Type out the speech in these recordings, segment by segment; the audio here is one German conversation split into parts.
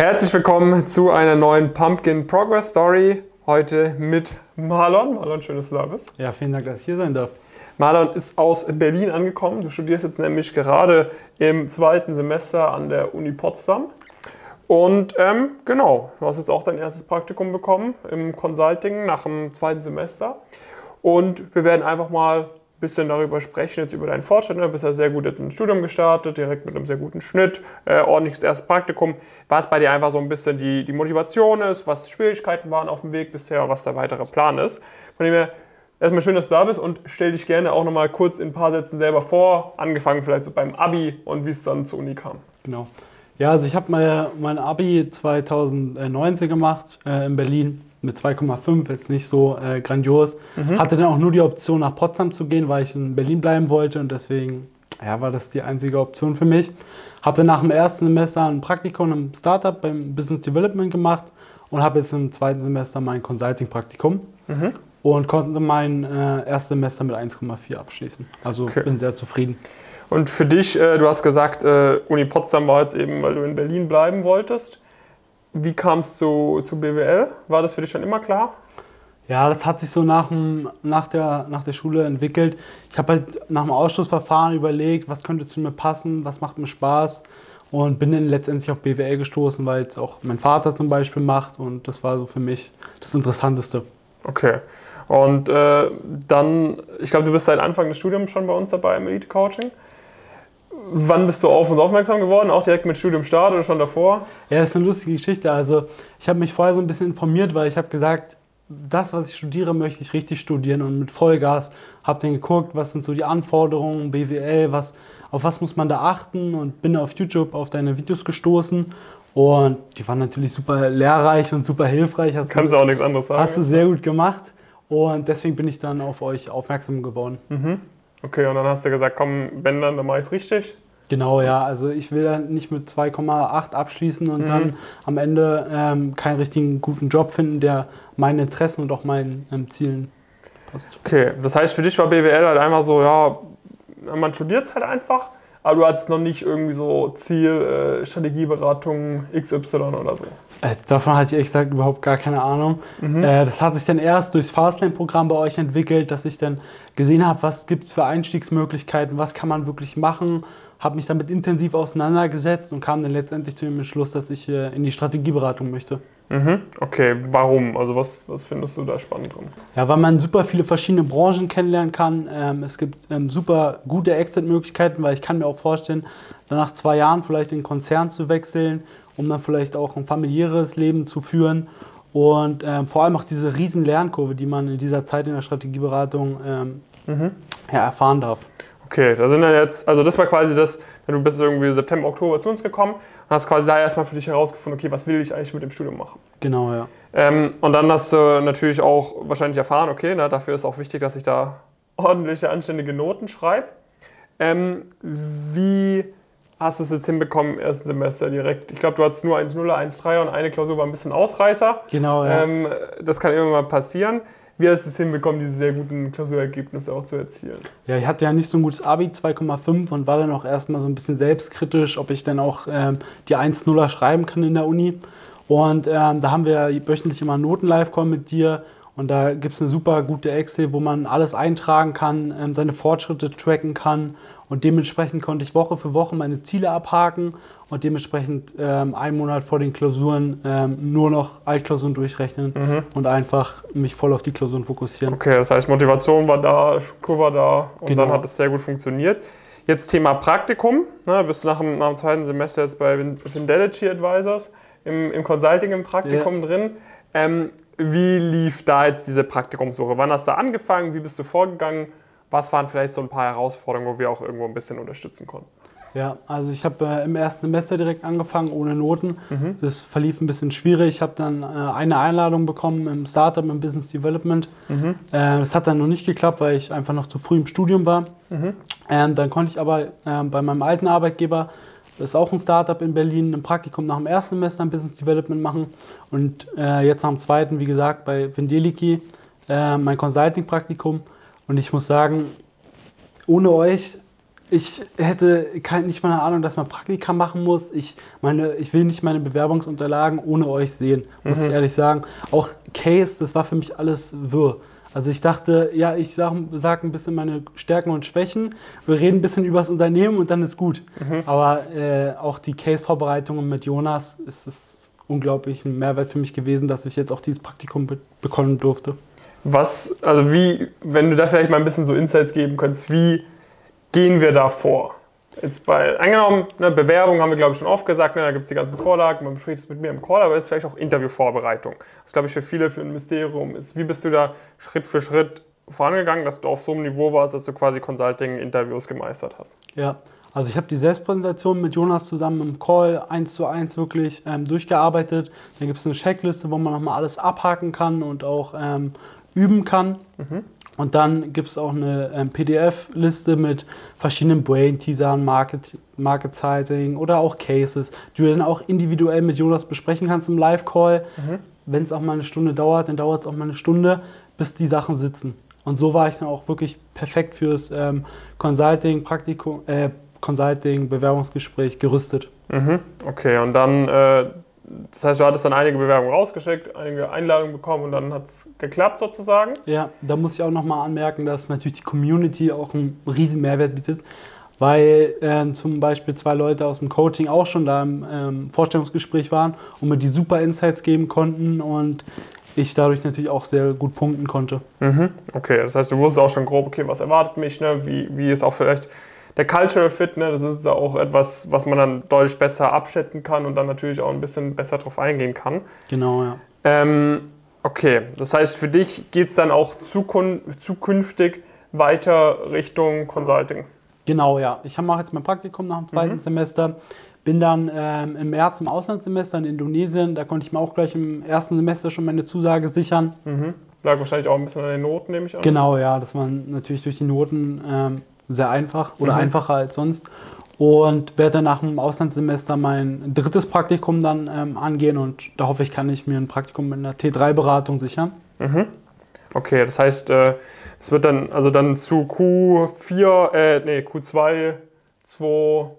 Herzlich willkommen zu einer neuen Pumpkin Progress Story. Heute mit Marlon. Marlon, schön, dass du da bist. Ja, vielen Dank, dass ich hier sein darf. Marlon ist aus Berlin angekommen. Du studierst jetzt nämlich gerade im zweiten Semester an der Uni Potsdam. Und ähm, genau, du hast jetzt auch dein erstes Praktikum bekommen im Consulting nach dem zweiten Semester. Und wir werden einfach mal bisschen darüber sprechen, jetzt über deinen Fortschritt. Du bist ja sehr gut ins Studium gestartet, direkt mit einem sehr guten Schnitt, äh, ordentliches erstes Praktikum. Was bei dir einfach so ein bisschen die, die Motivation ist, was Schwierigkeiten waren auf dem Weg bisher, was der weitere Plan ist. Von dem her, erstmal schön, dass du da bist und stell dich gerne auch nochmal kurz in ein paar Sätzen selber vor, angefangen vielleicht so beim Abi und wie es dann zur Uni kam. Genau. Ja, also ich habe mein, mein Abi 2019 gemacht äh, in Berlin mit 2,5, jetzt nicht so äh, grandios. Mhm. Hatte dann auch nur die Option, nach Potsdam zu gehen, weil ich in Berlin bleiben wollte und deswegen ja, war das die einzige Option für mich. Hatte nach dem ersten Semester ein Praktikum im Startup beim Business Development gemacht und habe jetzt im zweiten Semester mein Consulting-Praktikum mhm. und konnte mein äh, erstes Semester mit 1,4 abschließen. Also okay. bin sehr zufrieden. Und für dich, äh, du hast gesagt, äh, Uni Potsdam war jetzt eben, weil du in Berlin bleiben wolltest. Wie kam es zu, zu BWL? War das für dich schon immer klar? Ja, das hat sich so nach, dem, nach, der, nach der Schule entwickelt. Ich habe halt nach dem Ausschlussverfahren überlegt, was könnte zu mir passen, was macht mir Spaß und bin dann letztendlich auf BWL gestoßen, weil es auch mein Vater zum Beispiel macht und das war so für mich das Interessanteste. Okay. Und äh, dann, ich glaube, du bist seit Anfang des Studiums schon bei uns dabei im Elite Coaching. Wann bist du auf uns aufmerksam geworden? Auch direkt mit Studium Start oder schon davor? Ja, das ist eine lustige Geschichte. Also ich habe mich vorher so ein bisschen informiert, weil ich habe gesagt, das, was ich studiere, möchte ich richtig studieren und mit Vollgas. Habe dann geguckt, was sind so die Anforderungen, BWL, was, auf was muss man da achten und bin auf YouTube auf deine Videos gestoßen und die waren natürlich super lehrreich und super hilfreich. Hast Kannst du auch nichts anderes sagen. Hast du sehr gut gemacht und deswegen bin ich dann auf euch aufmerksam geworden. Mhm. Okay, und dann hast du gesagt, komm, wenn dann, dann mach ich richtig. Genau, ja. Also ich will nicht mit 2,8 abschließen und mhm. dann am Ende ähm, keinen richtigen guten Job finden, der meinen Interessen und auch meinen ähm, Zielen passt. Okay, das heißt für dich war BWL halt einfach so, ja, man studiert es halt einfach aber du hattest noch nicht irgendwie so Ziel, äh, Strategieberatung XY oder so. Äh, davon hatte ich ehrlich gesagt überhaupt gar keine Ahnung. Mhm. Äh, das hat sich dann erst durchs Fastlane-Programm bei euch entwickelt, dass ich dann gesehen habe, was gibt es für Einstiegsmöglichkeiten, was kann man wirklich machen, habe mich damit intensiv auseinandergesetzt und kam dann letztendlich zu dem Entschluss, dass ich äh, in die Strategieberatung möchte. Mhm. Okay, warum? Also was, was findest du da spannend drin? Ja, weil man super viele verschiedene Branchen kennenlernen kann. Ähm, es gibt ähm, super gute Exit-Möglichkeiten, weil ich kann mir auch vorstellen, dann nach zwei Jahren vielleicht in den Konzern zu wechseln, um dann vielleicht auch ein familiäres Leben zu führen. Und ähm, vor allem auch diese riesen Lernkurve, die man in dieser Zeit in der Strategieberatung ähm, mhm. ja, erfahren darf. Okay, da sind dann jetzt, also das war quasi das, du bist irgendwie September, Oktober zu uns gekommen und hast quasi da erstmal für dich herausgefunden, okay, was will ich eigentlich mit dem Studium machen? Genau, ja. Ähm, und dann hast du natürlich auch wahrscheinlich erfahren, okay, na, dafür ist auch wichtig, dass ich da ordentliche, anständige Noten schreibe. Ähm, wie hast du es jetzt hinbekommen im ersten Semester direkt? Ich glaube, du hattest nur 1,0, 1,3 und eine Klausur war ein bisschen Ausreißer. Genau, ja. Ähm, das kann immer mal passieren. Wie hast du es hinbekommen, diese sehr guten Klausurergebnisse auch zu erzielen? Ja, ich hatte ja nicht so ein gutes Abi, 2,5 und war dann auch erstmal so ein bisschen selbstkritisch, ob ich dann auch ähm, die 1,0er schreiben kann in der Uni. Und ähm, da haben wir wöchentlich immer einen Noten-Live-Call mit dir und da gibt es eine super gute Excel, wo man alles eintragen kann, ähm, seine Fortschritte tracken kann und dementsprechend konnte ich Woche für Woche meine Ziele abhaken und dementsprechend ähm, einen Monat vor den Klausuren ähm, nur noch Altklausuren durchrechnen mhm. und einfach mich voll auf die Klausuren fokussieren. Okay, das heißt, Motivation war da, Struktur war da und genau. dann hat es sehr gut funktioniert. Jetzt Thema Praktikum. Ne, bist nach dem, nach dem zweiten Semester jetzt bei Fidelity Advisors im, im Consulting im Praktikum ja. drin. Ähm, wie lief da jetzt diese Praktikumssuche? Wann hast du angefangen? Wie bist du vorgegangen? Was waren vielleicht so ein paar Herausforderungen, wo wir auch irgendwo ein bisschen unterstützen konnten? Ja, also ich habe äh, im ersten Semester direkt angefangen ohne Noten. Mhm. Das verlief ein bisschen schwierig. Ich habe dann äh, eine Einladung bekommen im Startup, im Business Development. Mhm. Äh, das hat dann noch nicht geklappt, weil ich einfach noch zu früh im Studium war. Mhm. Ähm, dann konnte ich aber ähm, bei meinem alten Arbeitgeber, das ist auch ein Startup in Berlin, ein Praktikum nach dem ersten Semester im Business Development machen. Und äh, jetzt nach dem zweiten, wie gesagt, bei Vindeliki äh, mein Consulting-Praktikum. Und ich muss sagen, ohne euch ich hätte kein, nicht mal eine Ahnung, dass man Praktika machen muss. Ich, meine, ich will nicht meine Bewerbungsunterlagen ohne euch sehen, muss mhm. ich ehrlich sagen. Auch Case, das war für mich alles wirr. Also ich dachte, ja, ich sage sag ein bisschen meine Stärken und Schwächen, wir reden ein bisschen über das Unternehmen und dann ist gut. Mhm. Aber äh, auch die Case-Vorbereitungen mit Jonas ist es unglaublich ein Mehrwert für mich gewesen, dass ich jetzt auch dieses Praktikum be bekommen durfte. Was, also wie, wenn du da vielleicht mal ein bisschen so Insights geben könntest, wie gehen wir da vor? Jetzt bei, angenommen, ne, Bewerbung haben wir glaube ich schon oft gesagt, ne, da gibt es die ganzen Vorlagen, man bespricht es mit mir im Call, aber es ist vielleicht auch Interviewvorbereitung. Das glaube ich für viele, für ein Mysterium ist, wie bist du da Schritt für Schritt vorangegangen, dass du auf so einem Niveau warst, dass du quasi Consulting-Interviews gemeistert hast? Ja, also ich habe die Selbstpräsentation mit Jonas zusammen im Call eins zu eins wirklich ähm, durchgearbeitet. Dann gibt es eine Checkliste, wo man nochmal alles abhaken kann und auch ähm, üben kann. Mhm. Und dann gibt es auch eine ähm, PDF-Liste mit verschiedenen Brain-Teasern, Market, Market Sizing oder auch Cases, die du dann auch individuell mit Jonas besprechen kannst im Live-Call. Mhm. Wenn es auch mal eine Stunde dauert, dann dauert es auch mal eine Stunde, bis die Sachen sitzen. Und so war ich dann auch wirklich perfekt fürs ähm, Consulting, Praktikum, äh, Consulting, Bewerbungsgespräch gerüstet. Mhm. Okay, und dann äh das heißt, du hattest dann einige Bewerbungen rausgeschickt, einige Einladungen bekommen und dann hat es geklappt sozusagen. Ja, da muss ich auch nochmal anmerken, dass natürlich die Community auch einen riesen Mehrwert bietet, weil äh, zum Beispiel zwei Leute aus dem Coaching auch schon da im ähm, Vorstellungsgespräch waren und mir die super Insights geben konnten und ich dadurch natürlich auch sehr gut punkten konnte. Mhm. Okay, das heißt, du wusstest auch schon grob, okay, was erwartet mich, ne? wie, wie ist auch vielleicht der Cultural Fit, ne, das ist auch etwas, was man dann deutlich besser abschätzen kann und dann natürlich auch ein bisschen besser drauf eingehen kann. Genau, ja. Ähm, okay, das heißt, für dich geht es dann auch zukünftig weiter Richtung Consulting. Genau, ja. Ich mache jetzt mein Praktikum nach dem zweiten mhm. Semester. Bin dann ähm, im März im Auslandssemester in Indonesien. Da konnte ich mir auch gleich im ersten Semester schon meine Zusage sichern. Mhm. Lag wahrscheinlich auch ein bisschen an den Noten, nehme ich an. Genau, ja. Das waren natürlich durch die Noten ähm, sehr einfach oder mhm. einfacher als sonst. Und werde dann nach dem Auslandssemester mein drittes Praktikum dann ähm, angehen und da hoffe ich, kann ich mir ein Praktikum mit einer T3-Beratung sichern. Mhm. Okay, das heißt, äh, es wird dann also dann zu Q4, äh, nee, Q2, 2,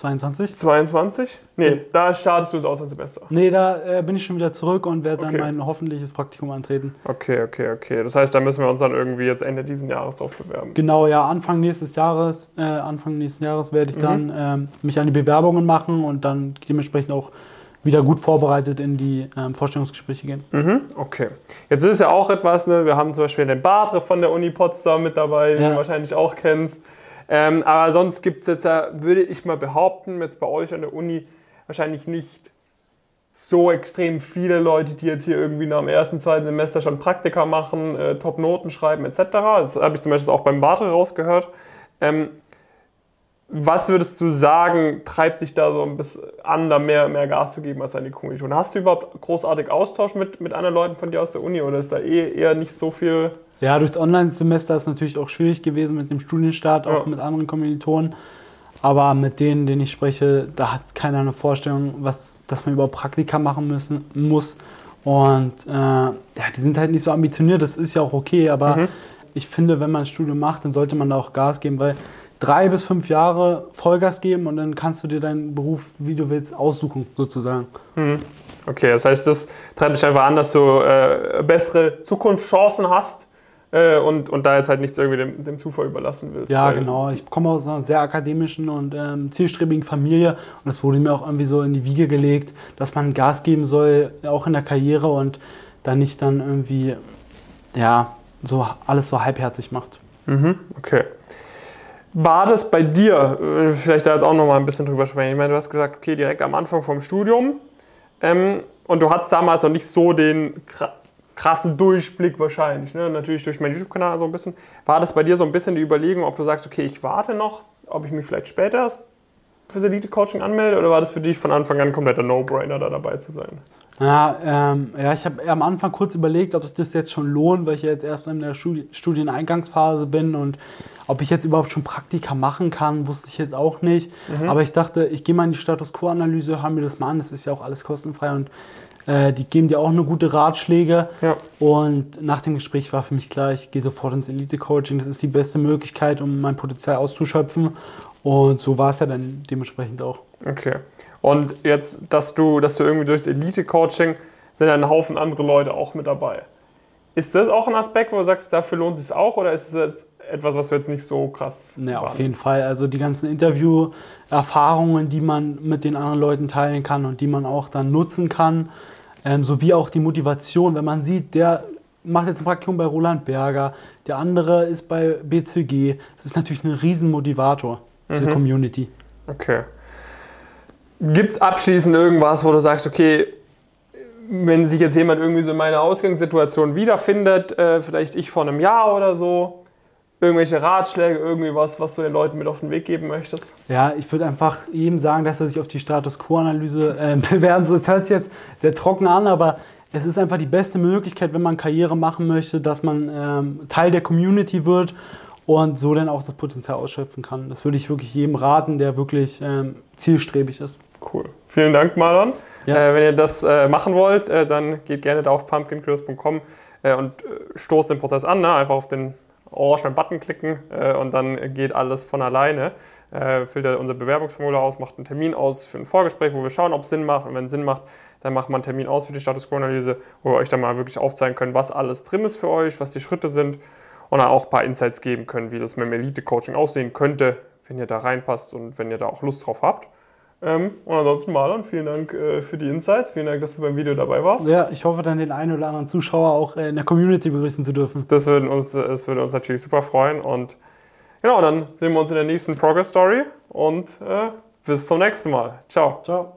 22? 22? Nee, da startest du das Auslandssemester. Nee, da äh, bin ich schon wieder zurück und werde dann okay. mein hoffentliches Praktikum antreten. Okay, okay, okay. Das heißt, da müssen wir uns dann irgendwie jetzt Ende dieses Jahres drauf bewerben. Genau, ja, Anfang nächstes Jahres, äh, Anfang nächsten Jahres werde ich mhm. dann ähm, mich an die Bewerbungen machen und dann dementsprechend auch wieder gut vorbereitet in die ähm, Vorstellungsgespräche gehen. Mhm, okay. Jetzt ist ja auch etwas, ne, wir haben zum Beispiel den Badre von der Uni Potsdam mit dabei, den ja. du wahrscheinlich auch kennst. Ähm, aber sonst gibt es jetzt, würde ich mal behaupten, jetzt bei euch an der Uni wahrscheinlich nicht so extrem viele Leute, die jetzt hier irgendwie nach dem ersten, zweiten Semester schon Praktika machen, äh, Top-Noten schreiben etc. Das habe ich zum Beispiel auch beim Batre rausgehört. Ähm, was würdest du sagen, treibt dich da so ein bisschen an, da mehr, mehr Gas zu geben als die Kommilitonen? Hast du überhaupt großartig Austausch mit, mit anderen Leuten von dir aus der Uni oder ist da eh eher nicht so viel ja, durchs Online-Semester ist es natürlich auch schwierig gewesen mit dem Studienstart, auch ja. mit anderen Kommilitonen. Aber mit denen, denen ich spreche, da hat keiner eine Vorstellung, was, dass man überhaupt Praktika machen müssen, muss. Und äh, ja, die sind halt nicht so ambitioniert, das ist ja auch okay, aber mhm. ich finde, wenn man ein Studium macht, dann sollte man da auch Gas geben, weil drei bis fünf Jahre Vollgas geben und dann kannst du dir deinen Beruf, wie du willst, aussuchen, sozusagen. Mhm. Okay, das heißt, das treibt dich einfach an, dass du äh, bessere Zukunftschancen hast äh, und, und da jetzt halt nichts irgendwie dem, dem Zufall überlassen willst. Ja, genau. Ich komme aus einer sehr akademischen und ähm, zielstrebigen Familie und es wurde mir auch irgendwie so in die Wiege gelegt, dass man Gas geben soll, auch in der Karriere und dann nicht dann irgendwie, ja, so alles so halbherzig macht. Mhm, okay. War das bei dir, äh, vielleicht da jetzt auch nochmal ein bisschen drüber sprechen, ich meine, du hast gesagt, okay, direkt am Anfang vom Studium ähm, und du hattest damals noch nicht so den krassen Durchblick wahrscheinlich. Ne? Natürlich durch meinen YouTube-Kanal so ein bisschen. War das bei dir so ein bisschen die Überlegung, ob du sagst, okay, ich warte noch, ob ich mich vielleicht später erst fürs Elite-Coaching anmelde oder war das für dich von Anfang an kompletter No-Brainer, da dabei zu sein? Ja, ähm, ja ich habe am Anfang kurz überlegt, ob sich das jetzt schon lohnt, weil ich jetzt erst in der Studi Studieneingangsphase bin und ob ich jetzt überhaupt schon Praktika machen kann, wusste ich jetzt auch nicht. Mhm. Aber ich dachte, ich gehe mal in die Status Quo-Analyse, höre mir das mal an, das ist ja auch alles kostenfrei und äh, die geben dir auch eine gute Ratschläge. Ja. Und nach dem Gespräch war für mich klar, ich gehe sofort ins Elite-Coaching. Das ist die beste Möglichkeit, um mein Potenzial auszuschöpfen. Und so war es ja dann dementsprechend auch. Okay. Und jetzt, dass du, dass du irgendwie durchs Elite-Coaching sind ja ein Haufen andere Leute auch mit dabei. Ist das auch ein Aspekt, wo du sagst, dafür lohnt es sich auch oder ist es etwas, was wir jetzt nicht so krass Ja, auf jeden Fall. Also die ganzen Interview-Erfahrungen, die man mit den anderen Leuten teilen kann und die man auch dann nutzen kann, ähm, sowie auch die Motivation, wenn man sieht, der macht jetzt ein Praktikum bei Roland Berger, der andere ist bei BCG. Das ist natürlich ein Riesenmotivator, diese mhm. Community. Okay. Gibt es abschließend irgendwas, wo du sagst, okay, wenn sich jetzt jemand irgendwie so in meiner Ausgangssituation wiederfindet, äh, vielleicht ich vor einem Jahr oder so, irgendwelche Ratschläge, irgendwie was, was du den Leuten mit auf den Weg geben möchtest? Ja, ich würde einfach jedem sagen, dass er sich auf die Status Quo-Analyse äh, bewerben soll. Das hört sich jetzt sehr trocken an, aber es ist einfach die beste Möglichkeit, wenn man Karriere machen möchte, dass man ähm, Teil der Community wird und so dann auch das Potenzial ausschöpfen kann. Das würde ich wirklich jedem raten, der wirklich ähm, zielstrebig ist. Cool. Vielen Dank, Marlon. Ja. Äh, wenn ihr das äh, machen wollt, äh, dann geht gerne da auf pumpkincurious.com äh, und äh, stoßt den Prozess an. Ne? Einfach auf den orangenen Button klicken äh, und dann geht alles von alleine. füllt er unser Bewerbungsformular aus, macht einen Termin aus für ein Vorgespräch, wo wir schauen, ob es Sinn macht. Und wenn es Sinn macht, dann macht man einen Termin aus für die Status Quo-Analyse, wo wir euch dann mal wirklich aufzeigen können, was alles drin ist für euch, was die Schritte sind und dann auch ein paar Insights geben können, wie das mit dem Elite-Coaching aussehen könnte, wenn ihr da reinpasst und wenn ihr da auch Lust drauf habt. Ähm, und ansonsten Marlon, vielen Dank äh, für die Insights. Vielen Dank, dass du beim Video dabei warst. Ja, ich hoffe dann den einen oder anderen Zuschauer auch äh, in der Community begrüßen zu dürfen. Das würde uns, äh, das würde uns natürlich super freuen. Und genau, dann sehen wir uns in der nächsten Progress Story und äh, bis zum nächsten Mal. Ciao. Ciao.